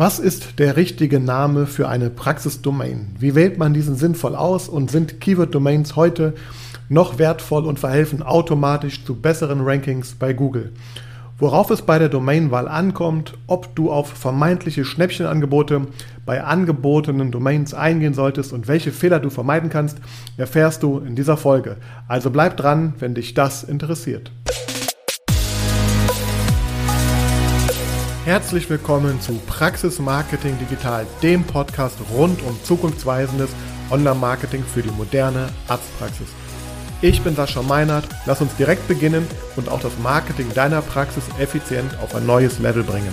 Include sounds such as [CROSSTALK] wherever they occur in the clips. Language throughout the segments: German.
Was ist der richtige Name für eine Praxisdomain? Wie wählt man diesen sinnvoll aus und sind Keyword-Domains heute noch wertvoll und verhelfen automatisch zu besseren Rankings bei Google? Worauf es bei der Domainwahl ankommt, ob du auf vermeintliche Schnäppchenangebote bei angebotenen Domains eingehen solltest und welche Fehler du vermeiden kannst, erfährst du in dieser Folge. Also bleib dran, wenn dich das interessiert. Herzlich willkommen zu Praxis Marketing Digital, dem Podcast rund um zukunftsweisendes Online-Marketing für die moderne Arztpraxis. Ich bin Sascha Meinert, lass uns direkt beginnen und auch das Marketing deiner Praxis effizient auf ein neues Level bringen.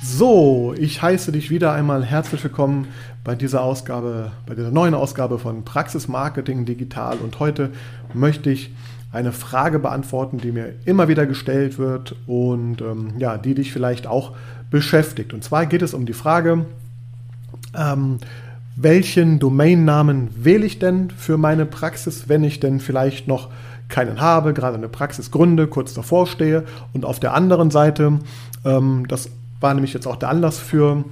So, ich heiße dich wieder einmal herzlich willkommen bei dieser Ausgabe, bei dieser neuen Ausgabe von Praxis Marketing Digital und heute möchte ich eine Frage beantworten, die mir immer wieder gestellt wird und ähm, ja, die dich vielleicht auch beschäftigt. Und zwar geht es um die Frage, ähm, welchen Domainnamen wähle ich denn für meine Praxis, wenn ich denn vielleicht noch keinen habe, gerade eine Praxis gründe, kurz davor stehe. Und auf der anderen Seite, ähm, das war nämlich jetzt auch der Anlass für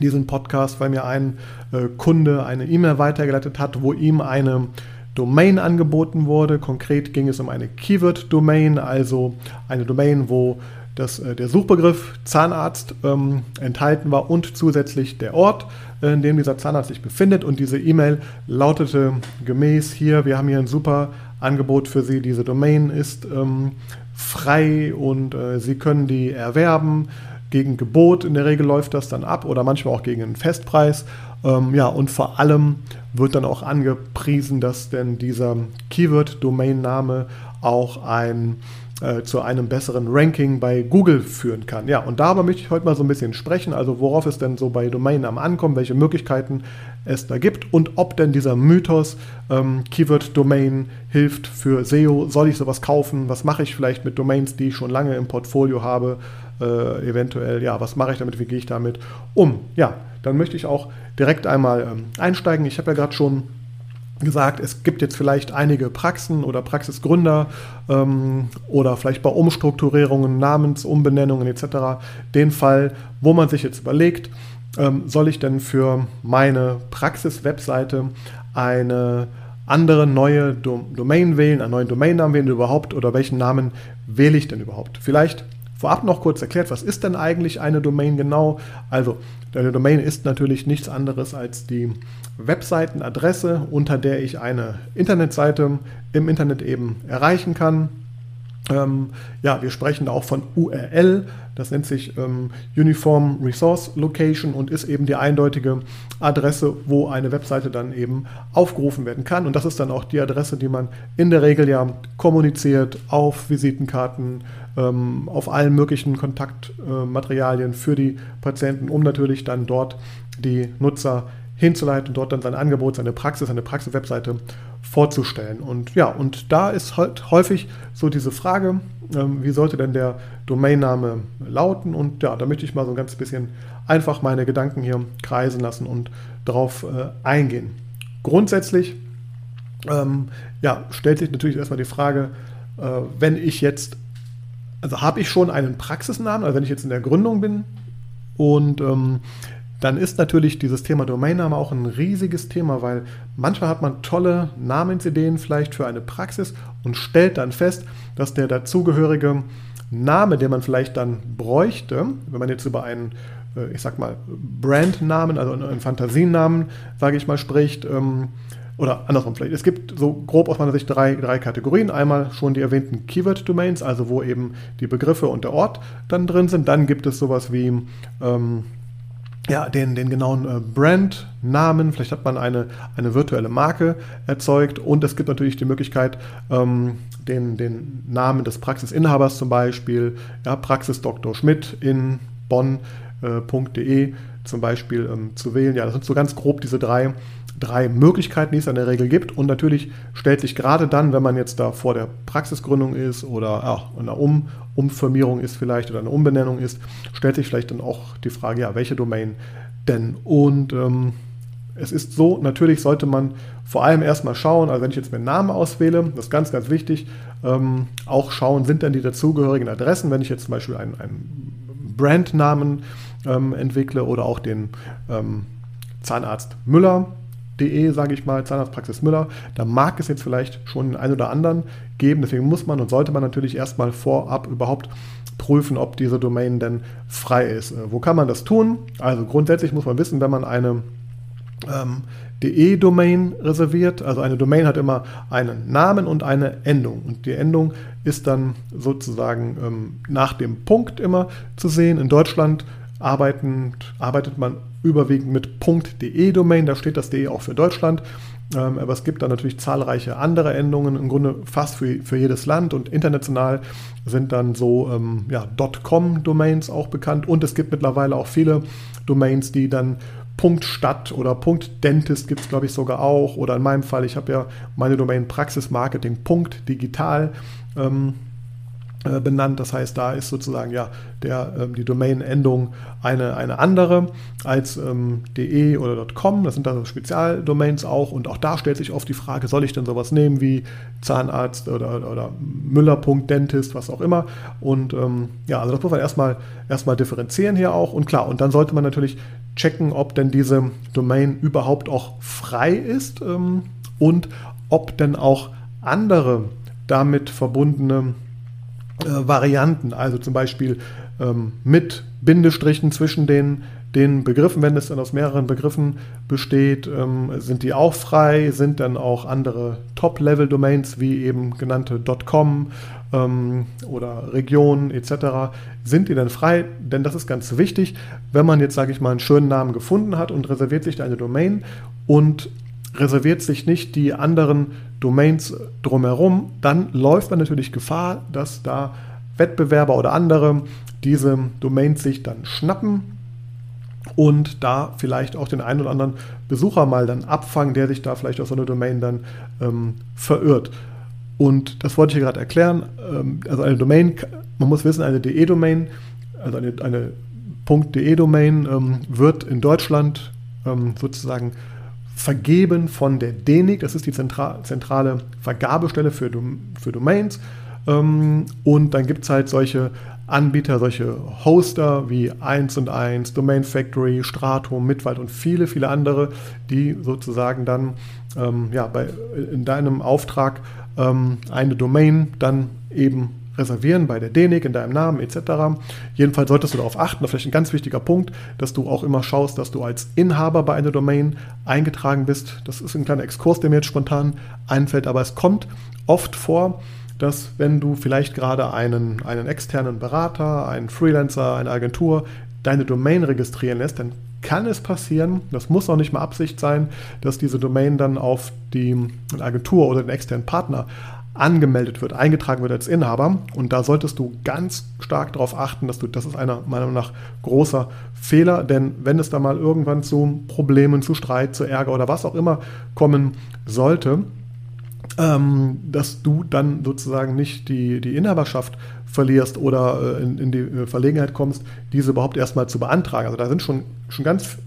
diesen Podcast, weil mir ein äh, Kunde eine E-Mail weitergeleitet hat, wo ihm eine Domain angeboten wurde. Konkret ging es um eine Keyword-Domain, also eine Domain, wo das, äh, der Suchbegriff Zahnarzt ähm, enthalten war und zusätzlich der Ort, äh, in dem dieser Zahnarzt sich befindet. Und diese E-Mail lautete gemäß hier, wir haben hier ein super Angebot für Sie. Diese Domain ist ähm, frei und äh, Sie können die erwerben. Gegen Gebot in der Regel läuft das dann ab oder manchmal auch gegen einen Festpreis. Ähm, ja, und vor allem wird dann auch angepriesen, dass denn dieser Keyword-Domain-Name auch ein äh, zu einem besseren Ranking bei Google führen kann. Ja, und darüber möchte ich heute mal so ein bisschen sprechen, also worauf es denn so bei Domainnamen ankommt, welche Möglichkeiten es da gibt und ob denn dieser Mythos ähm, Keyword-Domain hilft für SEO. Soll ich sowas kaufen? Was mache ich vielleicht mit Domains, die ich schon lange im Portfolio habe? Äh, eventuell, ja, was mache ich damit? Wie gehe ich damit um? Ja, dann möchte ich auch direkt einmal ähm, einsteigen. Ich habe ja gerade schon gesagt, es gibt jetzt vielleicht einige Praxen oder Praxisgründer ähm, oder vielleicht bei Umstrukturierungen, Namensumbenennungen etc. den Fall, wo man sich jetzt überlegt, ähm, soll ich denn für meine Praxis-Webseite eine andere neue Domain wählen, einen neuen Domainnamen wählen überhaupt oder welchen Namen wähle ich denn überhaupt? Vielleicht Vorab noch kurz erklärt, was ist denn eigentlich eine Domain genau? Also, eine Domain ist natürlich nichts anderes als die Webseitenadresse, unter der ich eine Internetseite im Internet eben erreichen kann. Ähm, ja, wir sprechen auch von URL, das nennt sich ähm, Uniform Resource Location und ist eben die eindeutige Adresse, wo eine Webseite dann eben aufgerufen werden kann. Und das ist dann auch die Adresse, die man in der Regel ja kommuniziert auf Visitenkarten, ähm, auf allen möglichen Kontaktmaterialien äh, für die Patienten, um natürlich dann dort die Nutzer hinzuleiten und dort dann sein Angebot, seine Praxis, seine Praxis-Webseite vorzustellen. Und ja, und da ist halt häufig so diese Frage, ähm, wie sollte denn der Domainname lauten? Und ja, da möchte ich mal so ein ganz bisschen einfach meine Gedanken hier kreisen lassen und darauf äh, eingehen. Grundsätzlich ähm, ja, stellt sich natürlich erstmal die Frage, äh, wenn ich jetzt, also habe ich schon einen Praxisnamen, also wenn ich jetzt in der Gründung bin. Und ähm, dann ist natürlich dieses Thema Domainname auch ein riesiges Thema, weil manchmal hat man tolle Namensideen vielleicht für eine Praxis und stellt dann fest, dass der dazugehörige Name, den man vielleicht dann bräuchte, wenn man jetzt über einen, äh, ich sag mal, Brandnamen, also einen Fantasienamen, sage ich mal, spricht, ähm, oder andersrum vielleicht. Es gibt so grob aus meiner Sicht drei, drei Kategorien. Einmal schon die erwähnten Keyword-Domains, also wo eben die Begriffe und der Ort dann drin sind. Dann gibt es sowas wie ähm, ja, den, den genauen äh, Brandnamen. Vielleicht hat man eine, eine virtuelle Marke erzeugt und es gibt natürlich die Möglichkeit, ähm, den, den Namen des Praxisinhabers zum Beispiel, ja, Praxis Dr. Schmidt in bonn.de äh, zum Beispiel ähm, zu wählen. Ja, das sind so ganz grob diese drei, drei Möglichkeiten, die es in der Regel gibt. Und natürlich stellt sich gerade dann, wenn man jetzt da vor der Praxisgründung ist oder ja, einer um Umfirmierung ist vielleicht oder eine Umbenennung ist, stellt sich vielleicht dann auch die Frage, ja, welche Domain denn? Und ähm, es ist so, natürlich sollte man vor allem erstmal schauen, also wenn ich jetzt meinen Namen auswähle, das ist ganz, ganz wichtig, ähm, auch schauen, sind denn die dazugehörigen Adressen, wenn ich jetzt zum Beispiel einen, einen Brandnamen ähm, entwickle oder auch den ähm, Zahnarzt Müller.de, sage ich mal, Zahnarztpraxis Müller, da mag es jetzt vielleicht schon den einen oder anderen geben. Deswegen muss man und sollte man natürlich erstmal vorab überhaupt prüfen, ob diese Domain denn frei ist. Äh, wo kann man das tun? Also grundsätzlich muss man wissen, wenn man eine ähm, DE-Domain reserviert. Also eine Domain hat immer einen Namen und eine Endung. Und die Endung ist dann sozusagen ähm, nach dem Punkt immer zu sehen. In Deutschland arbeitend, arbeitet man überwiegend mit .de-Domain. Da steht das DE auch für Deutschland. Ähm, aber es gibt da natürlich zahlreiche andere Endungen, im Grunde fast für, für jedes Land und international sind dann so ähm, ja, .com-Domains auch bekannt und es gibt mittlerweile auch viele Domains, die dann Punkt Stadt oder Dentist gibt es, glaube ich, sogar auch. Oder in meinem Fall, ich habe ja meine Domain Praxismarketing Punkt Digital. Ähm, äh, benannt. Das heißt, da ist sozusagen ja der, ähm, die Domain-Endung eine, eine andere als ähm, de oder .com. Das sind also Spezialdomains auch. Und auch da stellt sich oft die Frage, soll ich denn sowas nehmen wie Zahnarzt oder, oder Müller.dentist, was auch immer. Und ähm, ja, also das muss man erstmal, erstmal differenzieren hier auch. Und klar, und dann sollte man natürlich checken, ob denn diese Domain überhaupt auch frei ist ähm, und ob denn auch andere damit verbundene äh, Varianten, also zum Beispiel ähm, mit Bindestrichen zwischen den, den Begriffen, wenn es dann aus mehreren Begriffen besteht, ähm, sind die auch frei, sind dann auch andere Top-Level-Domains wie eben genannte .com ähm, oder Regionen etc. Sind die dann frei? Denn das ist ganz wichtig, wenn man jetzt, sage ich mal, einen schönen Namen gefunden hat und reserviert sich eine Domain und reserviert sich nicht die anderen Domains drumherum, dann läuft man natürlich Gefahr, dass da Wettbewerber oder andere diese Domains sich dann schnappen und da vielleicht auch den einen oder anderen Besucher mal dann abfangen, der sich da vielleicht auf so eine Domain dann ähm, verirrt. Und das wollte ich hier gerade erklären. Ähm, also eine Domain, man muss wissen, eine DE-Domain, also eine, eine .de-Domain ähm, wird in Deutschland ähm, sozusagen vergeben von der DENIC, das ist die zentrale Vergabestelle für, für Domains. Ähm, und dann gibt es halt solche Anbieter, solche Hoster wie 1 und 1, Domain Factory, Stratum, Mitwald und viele, viele andere, die sozusagen dann ähm, ja, bei, in deinem Auftrag ähm, eine Domain dann eben reservieren bei der DENIC in deinem Namen etc. Jedenfalls solltest du darauf achten, vielleicht ein ganz wichtiger Punkt, dass du auch immer schaust, dass du als Inhaber bei einer Domain eingetragen bist. Das ist ein kleiner Exkurs, der mir jetzt spontan einfällt, aber es kommt oft vor, dass wenn du vielleicht gerade einen, einen externen Berater, einen Freelancer, eine Agentur deine Domain registrieren lässt, dann kann es passieren, das muss auch nicht mal Absicht sein, dass diese Domain dann auf die Agentur oder den externen Partner angemeldet wird, eingetragen wird als Inhaber. Und da solltest du ganz stark darauf achten, dass du, das ist einer meiner Meinung nach großer Fehler, denn wenn es da mal irgendwann zu Problemen, zu Streit, zu Ärger oder was auch immer kommen sollte, ähm, dass du dann sozusagen nicht die, die Inhaberschaft verlierst oder äh, in, in, die äh, Verlegenheit kommst, diese überhaupt erstmal zu beantragen. Also da sind schon, schon ganz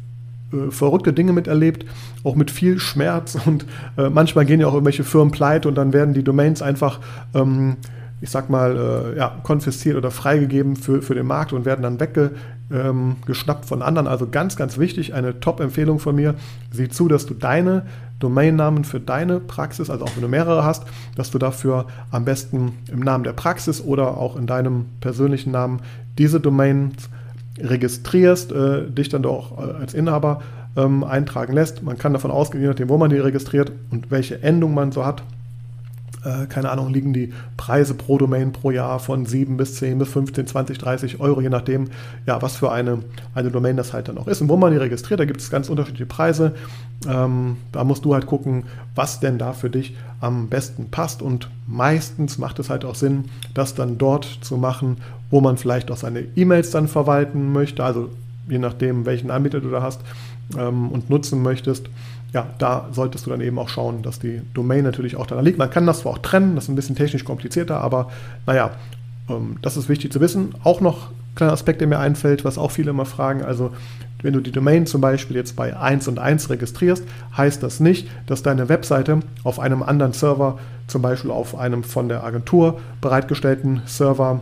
äh, verrückte Dinge miterlebt, auch mit viel Schmerz [LAUGHS] und äh, manchmal gehen ja auch irgendwelche Firmen pleite und dann werden die Domains einfach, ähm, ich sag mal, äh, ja, konfisziert oder freigegeben für, für den Markt und werden dann weggeschnappt ähm, von anderen. Also ganz, ganz wichtig, eine Top-Empfehlung von mir. Sieh zu, dass du deine Domainnamen für deine Praxis, also auch wenn du mehrere hast, dass du dafür am besten im Namen der Praxis oder auch in deinem persönlichen Namen diese Domains registrierst, äh, dich dann doch äh, als Inhaber ähm, eintragen lässt. Man kann davon ausgehen, je nachdem, wo man die registriert und welche Endung man so hat, äh, keine Ahnung, liegen die Preise pro Domain pro Jahr von 7 bis 10 bis 15, 20, 30 Euro, je nachdem, ja, was für eine, eine Domain das halt dann auch ist und wo man die registriert. Da gibt es ganz unterschiedliche Preise. Ähm, da musst du halt gucken, was denn da für dich am besten passt. Und meistens macht es halt auch Sinn, das dann dort zu machen, wo man vielleicht auch seine E-Mails dann verwalten möchte. Also je nachdem, welchen Anbieter du da hast ähm, und nutzen möchtest ja, da solltest du dann eben auch schauen, dass die Domain natürlich auch da liegt. Man kann das zwar auch trennen, das ist ein bisschen technisch komplizierter, aber naja, ähm, das ist wichtig zu wissen. Auch noch ein kleiner Aspekt, der mir einfällt, was auch viele immer fragen, also wenn du die Domain zum Beispiel jetzt bei 1 und 1 registrierst, heißt das nicht, dass deine Webseite auf einem anderen Server, zum Beispiel auf einem von der Agentur bereitgestellten Server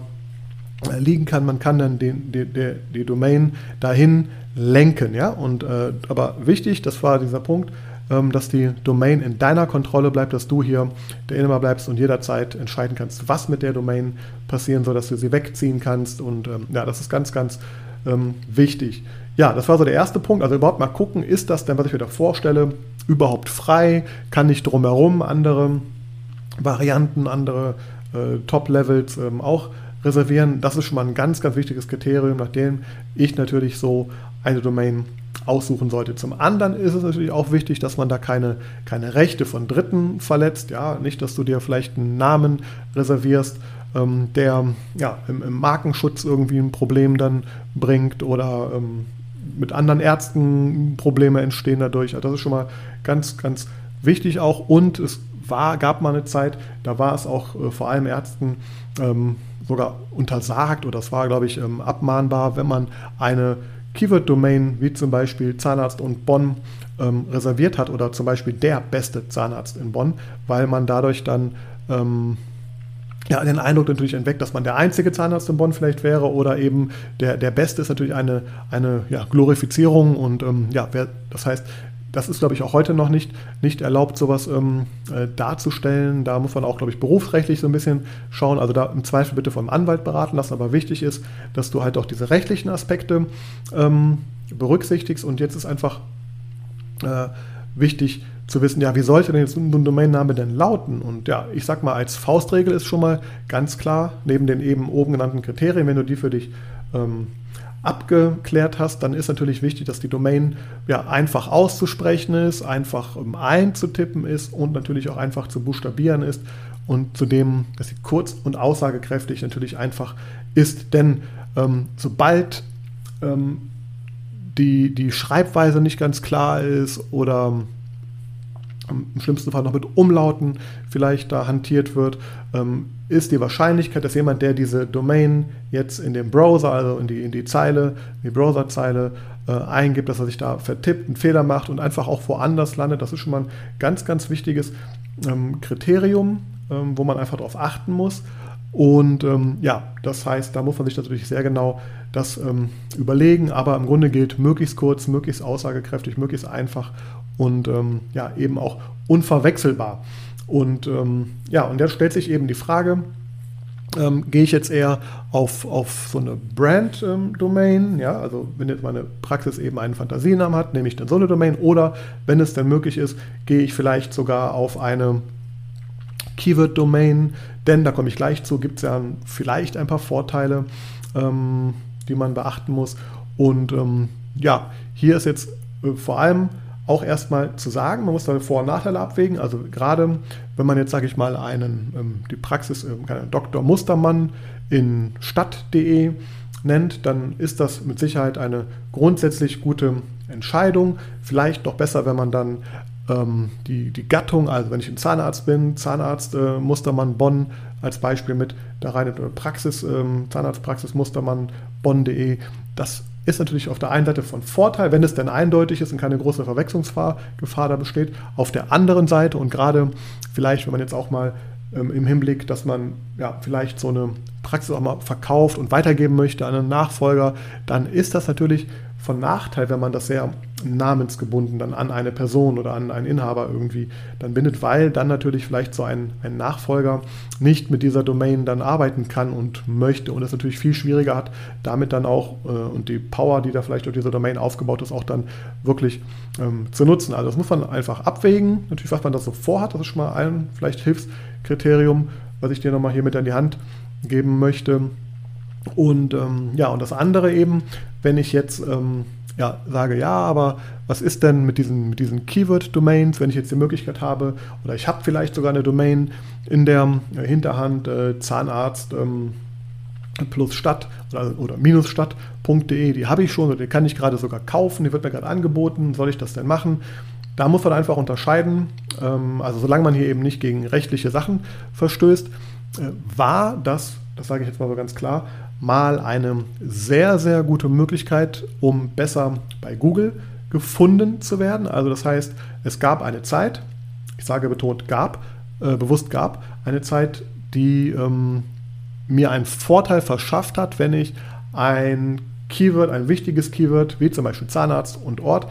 liegen kann. Man kann dann den, die, die, die Domain dahin lenken. Ja? Und, äh, aber wichtig, das war dieser Punkt, ähm, dass die Domain in deiner Kontrolle bleibt, dass du hier der Inhaber bleibst und jederzeit entscheiden kannst, was mit der Domain passieren soll, dass du sie wegziehen kannst. Und ähm, ja, das ist ganz, ganz ähm, wichtig. Ja, das war so der erste Punkt. Also überhaupt mal gucken, ist das denn, was ich mir da vorstelle, überhaupt frei? Kann ich drumherum andere Varianten, andere äh, Top-Levels ähm, auch reservieren? Das ist schon mal ein ganz, ganz wichtiges Kriterium, nachdem ich natürlich so eine Domain aussuchen sollte. Zum anderen ist es natürlich auch wichtig, dass man da keine, keine Rechte von Dritten verletzt. Ja, nicht, dass du dir vielleicht einen Namen reservierst, ähm, der ja, im, im, Markenschutz irgendwie ein Problem dann bringt oder ähm, mit anderen Ärzten Probleme entstehen dadurch. Also das ist schon mal ganz, ganz wichtig auch. Und es war, gab mal eine Zeit, da war es auch äh, vor allem Ärzten ähm, sogar untersagt oder es war, glaube ich, ähm, abmahnbar, wenn man eine Keyword-Domain wie zum Beispiel Zahnarzt und Bonn ähm, reserviert hat oder zum Beispiel der beste Zahnarzt in Bonn, weil man dadurch dann ähm, ja, den Eindruck natürlich entweckt, dass man der einzige Zahnarzt in Bonn vielleicht wäre oder eben der, der Beste ist natürlich eine, eine ja, Glorifizierung und ähm, ja, wer, das heißt, das ist, glaube ich, auch heute noch nicht, nicht erlaubt, sowas ähm, äh, darzustellen. Da muss man auch, glaube ich, berufsrechtlich so ein bisschen schauen. Also da im Zweifel bitte vom Anwalt beraten lassen. Aber wichtig ist, dass du halt auch diese rechtlichen Aspekte ähm, berücksichtigst. Und jetzt ist einfach äh, wichtig zu wissen, ja, wie sollte denn jetzt ein Domainname denn lauten? Und ja, ich sag mal, als Faustregel ist schon mal ganz klar, neben den eben oben genannten Kriterien, wenn du die für dich ähm, abgeklärt hast, dann ist natürlich wichtig, dass die Domain ja einfach auszusprechen ist, einfach einzutippen ist und natürlich auch einfach zu buchstabieren ist und zudem, dass sie kurz und aussagekräftig natürlich einfach ist. Denn ähm, sobald ähm, die, die Schreibweise nicht ganz klar ist oder im schlimmsten Fall noch mit Umlauten vielleicht da hantiert wird, ähm, ist die Wahrscheinlichkeit, dass jemand, der diese Domain jetzt in den Browser, also in die, in die Zeile, die Browserzeile äh, eingibt, dass er sich da vertippt, einen Fehler macht und einfach auch woanders landet. Das ist schon mal ein ganz, ganz wichtiges ähm, Kriterium, ähm, wo man einfach darauf achten muss. Und ähm, ja, das heißt, da muss man sich natürlich sehr genau das ähm, überlegen, aber im Grunde gilt möglichst kurz, möglichst aussagekräftig, möglichst einfach und ähm, ja, eben auch unverwechselbar. Und ähm, ja, und jetzt stellt sich eben die Frage, ähm, gehe ich jetzt eher auf, auf so eine Brand-Domain, ja, also wenn jetzt meine Praxis eben einen Fantasienamen hat, nehme ich dann so eine Domain oder wenn es dann möglich ist, gehe ich vielleicht sogar auf eine Keyword-Domain, denn da komme ich gleich zu, gibt es ja vielleicht ein paar Vorteile, ähm, die man beachten muss. Und ähm, ja, hier ist jetzt äh, vor allem auch erstmal zu sagen. Man muss da Vor- und Nachteile abwägen. Also gerade wenn man jetzt, sage ich mal, einen, ähm, die Praxis ähm, Dr. Mustermann in stadt.de nennt, dann ist das mit Sicherheit eine grundsätzlich gute Entscheidung. Vielleicht doch besser, wenn man dann ähm, die, die Gattung, also wenn ich ein Zahnarzt bin, Zahnarzt äh, Mustermann Bonn als Beispiel mit da rein in Praxis, ähm, Zahnarztpraxis Mustermann Bonn.de, das ist natürlich auf der einen Seite von Vorteil, wenn es denn eindeutig ist und keine große Verwechslungsgefahr da besteht. Auf der anderen Seite und gerade vielleicht, wenn man jetzt auch mal ähm, im Hinblick, dass man ja vielleicht so eine Praxis auch mal verkauft und weitergeben möchte an einen Nachfolger, dann ist das natürlich von Nachteil, wenn man das sehr namensgebunden dann an eine Person oder an einen Inhaber irgendwie dann bindet, weil dann natürlich vielleicht so ein, ein Nachfolger nicht mit dieser Domain dann arbeiten kann und möchte und es natürlich viel schwieriger hat, damit dann auch äh, und die Power, die da vielleicht durch diese Domain aufgebaut ist, auch dann wirklich ähm, zu nutzen. Also das muss man einfach abwägen, natürlich, was man das so vorhat, das ist schon mal ein vielleicht Hilfskriterium, was ich dir nochmal hier mit an die Hand geben möchte. Und ähm, ja, und das andere eben, wenn ich jetzt ähm, ja, sage, ja, aber was ist denn mit diesen, mit diesen Keyword-Domains, wenn ich jetzt die Möglichkeit habe, oder ich habe vielleicht sogar eine Domain in der äh, Hinterhand, äh, Zahnarzt ähm, plus Stadt oder, oder minusstadt.de, die habe ich schon oder die kann ich gerade sogar kaufen, die wird mir gerade angeboten, soll ich das denn machen? Da muss man einfach unterscheiden, ähm, also solange man hier eben nicht gegen rechtliche Sachen verstößt, äh, war das das sage ich jetzt mal so ganz klar, mal eine sehr, sehr gute Möglichkeit, um besser bei Google gefunden zu werden. Also das heißt, es gab eine Zeit, ich sage betont gab, äh, bewusst gab, eine Zeit, die ähm, mir einen Vorteil verschafft hat, wenn ich ein Keyword, ein wichtiges Keyword, wie zum Beispiel Zahnarzt und Ort,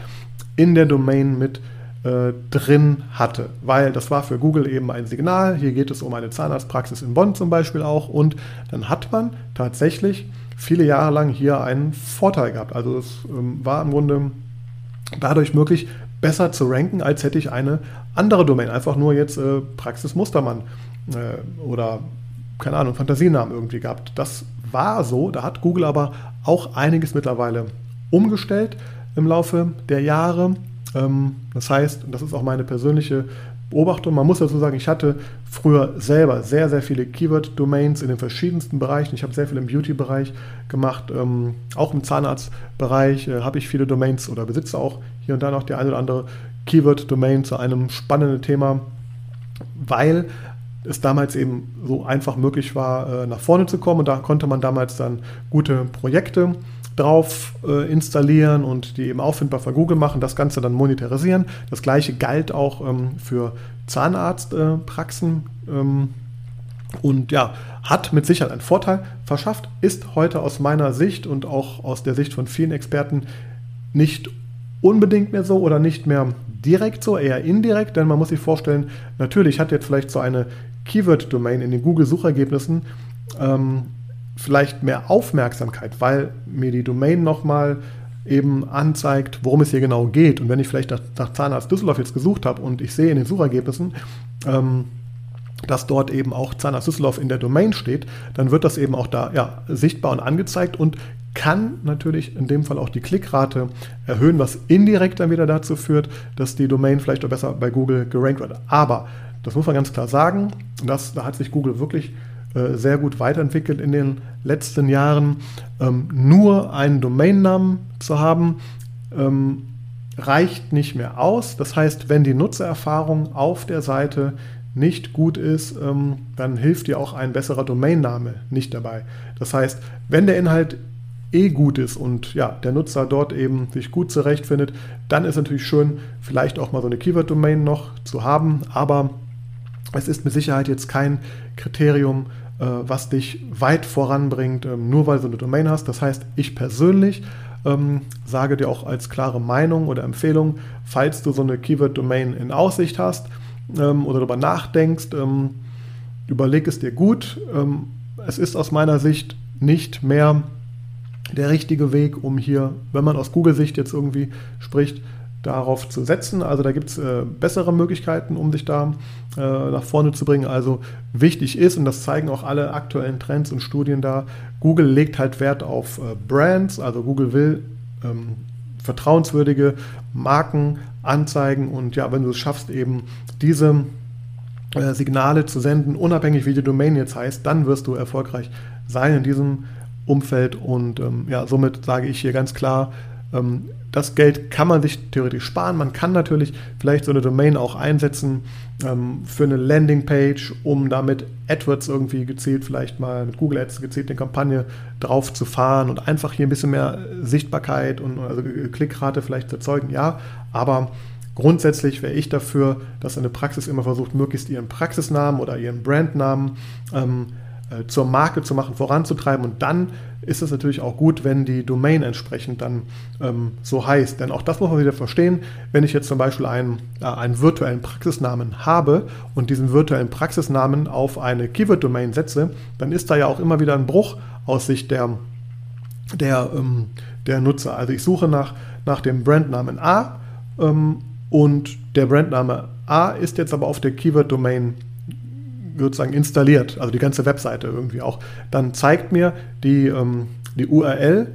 in der Domain mit äh, drin hatte. Weil das war für Google eben ein Signal. Hier geht es um eine Zahnarztpraxis in Bonn zum Beispiel auch. Und dann hat man tatsächlich viele Jahre lang hier einen Vorteil gehabt. Also es ähm, war im Grunde dadurch möglich, besser zu ranken, als hätte ich eine andere Domain. Einfach nur jetzt äh, Praxis Mustermann äh, oder keine Ahnung, Fantasienamen irgendwie gehabt. Das war so. Da hat Google aber auch einiges mittlerweile umgestellt im Laufe der Jahre. Ähm, das heißt, das ist auch meine persönliche Beobachtung, man muss dazu sagen, ich hatte früher selber sehr, sehr viele Keyword-Domains in den verschiedensten Bereichen. Ich habe sehr viel im Beauty-Bereich gemacht, ähm, auch im Zahnarztbereich äh, habe ich viele Domains oder besitze auch hier und da noch die eine oder andere Keyword-Domain zu einem spannenden Thema, weil es damals eben so einfach möglich war, äh, nach vorne zu kommen. Und da konnte man damals dann gute Projekte drauf äh, installieren und die eben auffindbar für Google machen, das Ganze dann monetarisieren. Das gleiche galt auch ähm, für Zahnarztpraxen. Äh, ähm, und ja, hat mit Sicherheit einen Vorteil verschafft, ist heute aus meiner Sicht und auch aus der Sicht von vielen Experten nicht unbedingt mehr so oder nicht mehr direkt so, eher indirekt, denn man muss sich vorstellen, natürlich hat jetzt vielleicht so eine Keyword-Domain in den Google-Suchergebnissen ähm, vielleicht mehr Aufmerksamkeit, weil mir die Domain nochmal eben anzeigt, worum es hier genau geht. Und wenn ich vielleicht nach, Zahnarzt Düsseldorf jetzt gesucht habe und ich sehe in den Suchergebnissen, ähm, dass dort eben auch Zahnarzt Düsseldorf in der Domain steht, dann wird das eben auch da ja, sichtbar und angezeigt und kann natürlich in dem Fall auch die Klickrate erhöhen, was indirekt dann wieder dazu führt, dass die Domain vielleicht auch besser bei Google gerankt wird. Aber das muss man ganz klar sagen, das, da hat sich Google wirklich äh, sehr gut weiterentwickelt in den letzten Jahren. Ähm, nur einen Domainnamen zu haben, ähm, reicht nicht mehr aus. Das heißt, wenn die Nutzererfahrung auf der Seite nicht gut ist, ähm, dann hilft dir auch ein besserer Domainname nicht dabei. Das heißt, wenn der Inhalt eh gut ist und ja, der Nutzer dort eben sich gut zurechtfindet, dann ist natürlich schön, vielleicht auch mal so eine Keyword-Domain noch zu haben, aber es ist mit Sicherheit jetzt kein Kriterium, äh, was dich weit voranbringt, ähm, nur weil du eine Domain hast. Das heißt, ich persönlich ähm, sage dir auch als klare Meinung oder Empfehlung, falls du so eine Keyword-Domain in Aussicht hast ähm, oder darüber nachdenkst, ähm, überleg es dir gut. Ähm, es ist aus meiner Sicht nicht mehr der richtige Weg, um hier, wenn man aus Google-Sicht jetzt irgendwie spricht, darauf zu setzen. Also da gibt es äh, bessere Möglichkeiten, um sich da äh, nach vorne zu bringen. Also wichtig ist, und das zeigen auch alle aktuellen Trends und Studien da, Google legt halt Wert auf äh, Brands. Also Google will ähm, vertrauenswürdige Marken anzeigen und ja, wenn du es schaffst, eben diese äh, Signale zu senden, unabhängig wie die Domain jetzt heißt, dann wirst du erfolgreich sein in diesem Umfeld und ähm, ja, somit sage ich hier ganz klar, das Geld kann man sich theoretisch sparen. Man kann natürlich vielleicht so eine Domain auch einsetzen ähm, für eine Landingpage, um damit AdWords irgendwie gezielt, vielleicht mal mit Google Ads gezielt eine Kampagne drauf zu fahren und einfach hier ein bisschen mehr Sichtbarkeit und also Klickrate vielleicht zu erzeugen. Ja, aber Grundsätzlich wäre ich dafür, dass eine Praxis immer versucht, möglichst ihren Praxisnamen oder ihren Brandnamen ähm, äh, zur Marke zu machen, voranzutreiben. Und dann ist es natürlich auch gut, wenn die Domain entsprechend dann ähm, so heißt. Denn auch das muss man wieder verstehen. Wenn ich jetzt zum Beispiel einen, äh, einen virtuellen Praxisnamen habe und diesen virtuellen Praxisnamen auf eine Keyword-Domain setze, dann ist da ja auch immer wieder ein Bruch aus Sicht der, der, ähm, der Nutzer. Also ich suche nach, nach dem Brandnamen A ähm, und der Brandname A ist jetzt aber auf der Keyword-Domain sozusagen installiert, also die ganze Webseite irgendwie auch, dann zeigt mir die, ähm, die URL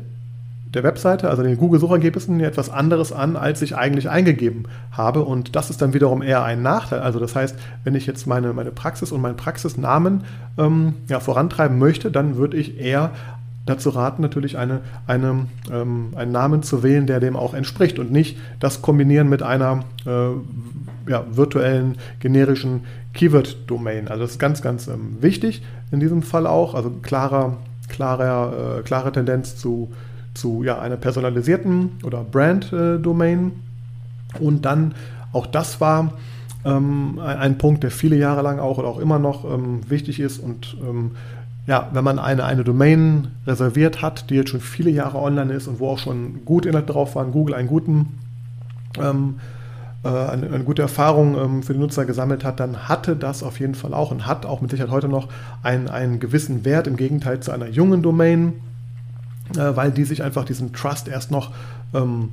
der Webseite, also den Google-Suchergebnissen, etwas anderes an, als ich eigentlich eingegeben habe. Und das ist dann wiederum eher ein Nachteil. Also das heißt, wenn ich jetzt meine, meine Praxis und meinen Praxisnamen ähm, ja, vorantreiben möchte, dann würde ich eher dazu raten, natürlich eine, eine, ähm, einen Namen zu wählen, der dem auch entspricht und nicht das kombinieren mit einer äh, ja, virtuellen, generischen Keyword-Domain. Also das ist ganz, ganz ähm, wichtig in diesem Fall auch. Also klarer, klarer, äh, klare Tendenz zu, zu ja, einer personalisierten oder Brand-Domain. Äh, und dann auch das war ähm, ein, Punkt, der viele Jahre lang auch oder auch immer noch ähm, wichtig ist und ähm, ja, wenn man eine, eine Domain reserviert hat, die jetzt schon viele Jahre online ist und wo auch schon gut Inhalt drauf waren, Google einen guten, ähm, äh, eine, eine, gute Erfahrung ähm, für den Nutzer gesammelt hat, dann hatte das auf jeden Fall auch und hat auch mit Sicherheit heute noch einen, einen gewissen Wert im Gegenteil zu einer jungen Domain, äh, weil die sich einfach diesen Trust erst noch ähm,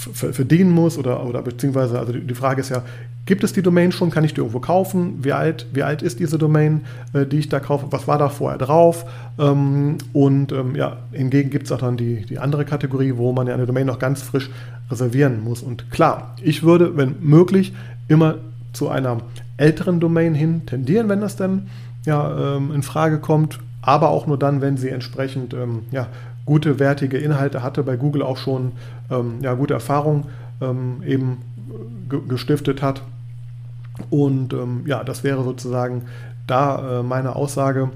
verdienen muss oder, oder beziehungsweise, also die Frage ist ja, gibt es die Domain schon, kann ich die irgendwo kaufen, wie alt, wie alt ist diese Domain, äh, die ich da kaufe, was war da vorher drauf? Ähm, und ähm, ja, hingegen gibt es auch dann die, die andere Kategorie, wo man ja eine Domain noch ganz frisch reservieren muss. Und klar, ich würde, wenn möglich, immer zu einer älteren Domain hin tendieren, wenn das dann ja, ähm, in Frage kommt, aber auch nur dann, wenn sie entsprechend ähm, ja, gute, wertige Inhalte hatte, bei Google auch schon ähm, ja, gute Erfahrungen ähm, eben gestiftet hat. Und ähm, ja, das wäre sozusagen da äh, meine Aussage.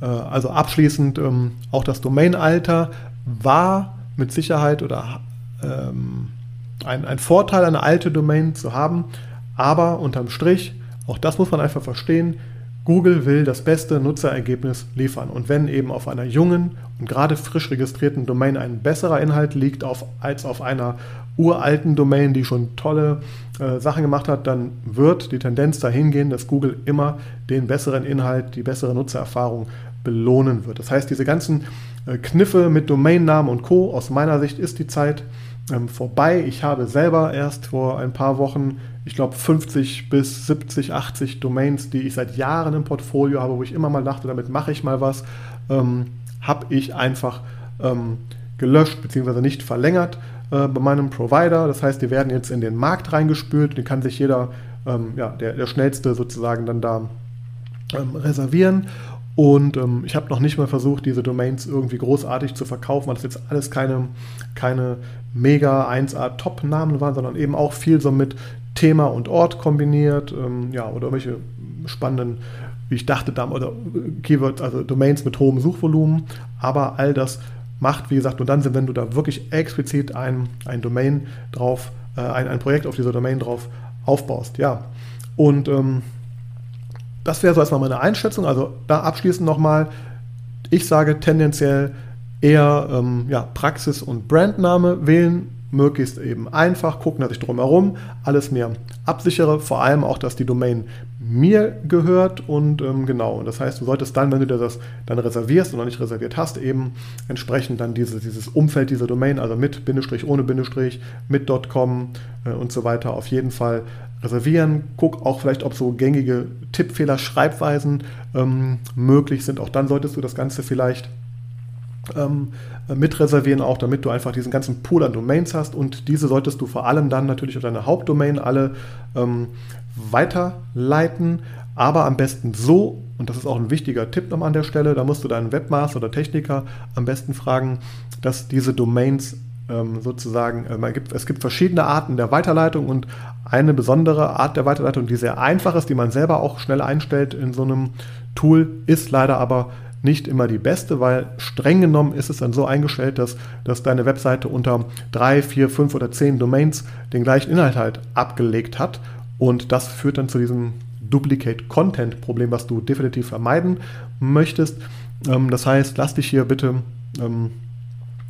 Äh, also abschließend, ähm, auch das Domainalter war mit Sicherheit oder ähm, ein, ein Vorteil, eine alte Domain zu haben, aber unterm Strich, auch das muss man einfach verstehen, Google will das beste Nutzerergebnis liefern. Und wenn eben auf einer jungen und gerade frisch registrierten Domain ein besserer Inhalt liegt auf, als auf einer uralten Domain, die schon tolle äh, Sachen gemacht hat, dann wird die Tendenz dahin gehen, dass Google immer den besseren Inhalt, die bessere Nutzererfahrung belohnen wird. Das heißt, diese ganzen äh, Kniffe mit Domainnamen und Co. aus meiner Sicht ist die Zeit ähm, vorbei. Ich habe selber erst vor ein paar Wochen ich glaube, 50 bis 70, 80 Domains, die ich seit Jahren im Portfolio habe, wo ich immer mal dachte, damit mache ich mal was, ähm, habe ich einfach ähm, gelöscht bzw. nicht verlängert äh, bei meinem Provider. Das heißt, die werden jetzt in den Markt reingespült, die kann sich jeder, ähm, ja, der, der schnellste sozusagen dann da ähm, reservieren. Und ähm, ich habe noch nicht mal versucht, diese Domains irgendwie großartig zu verkaufen, weil das jetzt alles keine, keine mega 1A Top-Namen waren, sondern eben auch viel so mit Thema und Ort kombiniert, ähm, ja, oder welche spannenden, wie ich dachte, oder Keywords, also Domains mit hohem Suchvolumen, aber all das macht, wie gesagt, nur dann Sinn, wenn du da wirklich explizit ein, ein Domain drauf, äh, ein, ein Projekt auf dieser Domain drauf aufbaust, ja. Und ähm, das wäre so erstmal meine Einschätzung. Also da abschließend nochmal, ich sage tendenziell eher ähm, ja, Praxis- und Brandname wählen, möglichst eben einfach gucken, dass ich drumherum alles mir absichere, vor allem auch, dass die Domain mir gehört und ähm, genau, das heißt, du solltest dann, wenn du dir das dann reservierst noch nicht reserviert hast, eben entsprechend dann diese, dieses Umfeld dieser Domain, also mit Bindestrich, ohne Bindestrich, mit .com äh, und so weiter auf jeden Fall reservieren. Guck auch vielleicht, ob so gängige Tippfehler, Schreibweisen ähm, möglich sind. Auch dann solltest du das Ganze vielleicht ähm, mitreservieren, auch damit du einfach diesen ganzen Pool an Domains hast und diese solltest du vor allem dann natürlich auf deine Hauptdomain alle ähm, weiterleiten, aber am besten so, und das ist auch ein wichtiger Tipp noch an der Stelle, da musst du deinen Webmaster oder Techniker am besten fragen, dass diese Domains ähm, sozusagen, äh, gibt, es gibt verschiedene Arten der Weiterleitung und eine besondere Art der Weiterleitung, die sehr einfach ist, die man selber auch schnell einstellt in so einem Tool, ist leider aber nicht immer die beste, weil streng genommen ist es dann so eingestellt, dass, dass deine Webseite unter drei, vier, fünf oder zehn Domains den gleichen Inhalt halt abgelegt hat. Und das führt dann zu diesem Duplicate Content Problem, was du definitiv vermeiden möchtest. Ähm, das heißt, lass dich hier bitte ähm,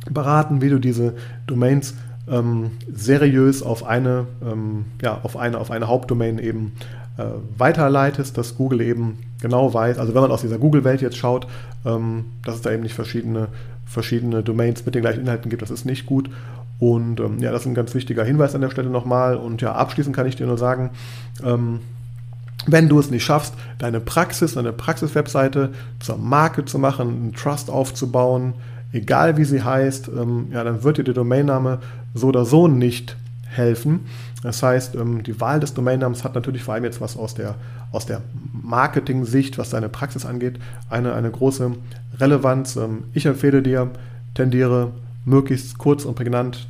beraten, wie du diese Domains ähm, seriös auf eine, ähm, ja, auf eine, auf eine Hauptdomain eben äh, weiterleitest, dass Google eben genau weiß, also wenn man aus dieser Google-Welt jetzt schaut, ähm, dass es da eben nicht verschiedene, verschiedene Domains mit den gleichen Inhalten gibt, das ist nicht gut. Und ähm, ja, das ist ein ganz wichtiger Hinweis an der Stelle nochmal. Und ja, abschließend kann ich dir nur sagen, ähm, wenn du es nicht schaffst, deine Praxis, deine Praxis-Webseite zur Marke zu machen, einen Trust aufzubauen, egal wie sie heißt, ähm, ja, dann wird dir der Domainname so oder so nicht helfen. Das heißt, ähm, die Wahl des Domainnamens hat natürlich vor allem jetzt was aus der, aus der Marketing-Sicht, was deine Praxis angeht, eine, eine große Relevanz. Ähm, ich empfehle dir, tendiere möglichst kurz und prägnant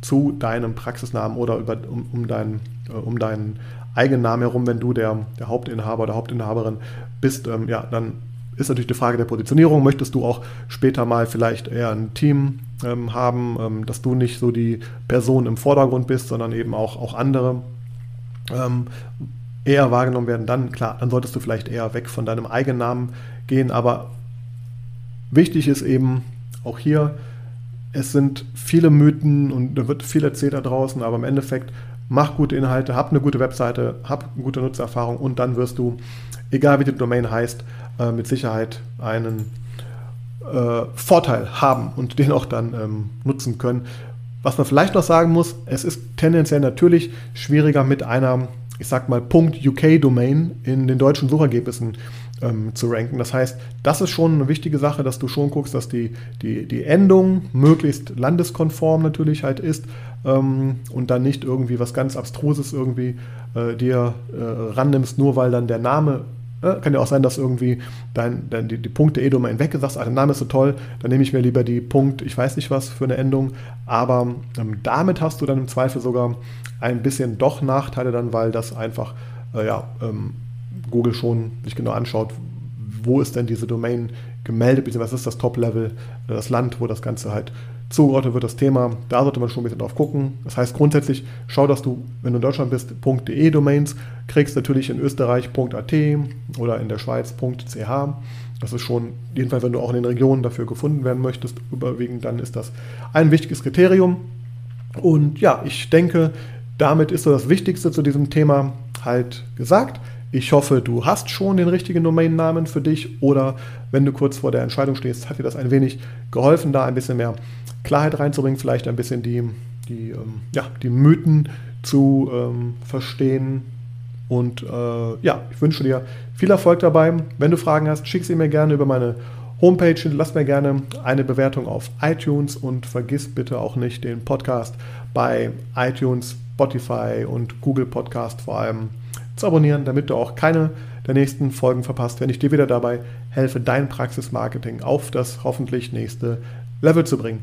zu deinem Praxisnamen oder über, um, um, deinen, äh, um deinen eigenen Namen herum, wenn du der, der Hauptinhaber oder Hauptinhaberin bist, ähm, ja, dann ist natürlich die Frage der Positionierung. Möchtest du auch später mal vielleicht eher ein Team ähm, haben, ähm, dass du nicht so die Person im Vordergrund bist, sondern eben auch, auch andere ähm, eher wahrgenommen werden? Dann, klar, dann solltest du vielleicht eher weg von deinem eigenen Namen gehen. Aber wichtig ist eben auch hier, es sind viele Mythen und da wird viel erzählt da draußen, aber im Endeffekt mach gute Inhalte, hab eine gute Webseite, hab gute Nutzererfahrung und dann wirst du, egal wie die Domain heißt, äh, mit Sicherheit einen äh, Vorteil haben und den auch dann ähm, nutzen können. Was man vielleicht noch sagen muss, es ist tendenziell natürlich schwieriger mit einer, ich sag mal, .uk-Domain in den deutschen Suchergebnissen ähm, zu ranken. Das heißt, das ist schon eine wichtige Sache, dass du schon guckst, dass die, die, die Endung möglichst landeskonform natürlich halt ist ähm, und dann nicht irgendwie was ganz Abstruses irgendwie äh, dir äh, rannimmst, nur weil dann der Name kann ja auch sein, dass irgendwie dein, dein, die, die Punkte E-Domain weg ist, sagst, ah, der Name ist so toll, dann nehme ich mir lieber die Punkt, ich weiß nicht was für eine Endung, aber ähm, damit hast du dann im Zweifel sogar ein bisschen doch Nachteile dann, weil das einfach, äh, ja, ähm, Google schon sich genau anschaut, wo ist denn diese Domain gemeldet, beziehungsweise was ist das Top-Level, äh, das Land, wo das Ganze halt zugeordnet wird, das Thema. Da sollte man schon ein bisschen drauf gucken. Das heißt grundsätzlich, schau, dass du, wenn du in Deutschland bist, .de Domains kriegst, natürlich in Österreich .at oder in der Schweiz .ch. Das ist schon, jedenfalls, wenn du auch in den Regionen dafür gefunden werden möchtest, überwiegend, dann ist das ein wichtiges Kriterium. Und ja, ich denke, damit ist so das Wichtigste zu diesem Thema halt gesagt. Ich hoffe, du hast schon den richtigen Domainnamen für dich oder wenn du kurz vor der Entscheidung stehst, hat dir das ein wenig geholfen, da ein bisschen mehr Klarheit reinzubringen, vielleicht ein bisschen die, die, ähm, ja, die Mythen zu ähm, verstehen. Und äh, ja, ich wünsche dir viel Erfolg dabei. Wenn du Fragen hast, schick sie mir gerne über meine Homepage. Lass mir gerne eine Bewertung auf iTunes und vergiss bitte auch nicht den Podcast bei iTunes, Spotify und Google Podcast vor allem zu abonnieren, damit du auch keine der nächsten Folgen verpasst, wenn ich dir wieder dabei helfe, dein Praxismarketing auf das hoffentlich nächste Level zu bringen.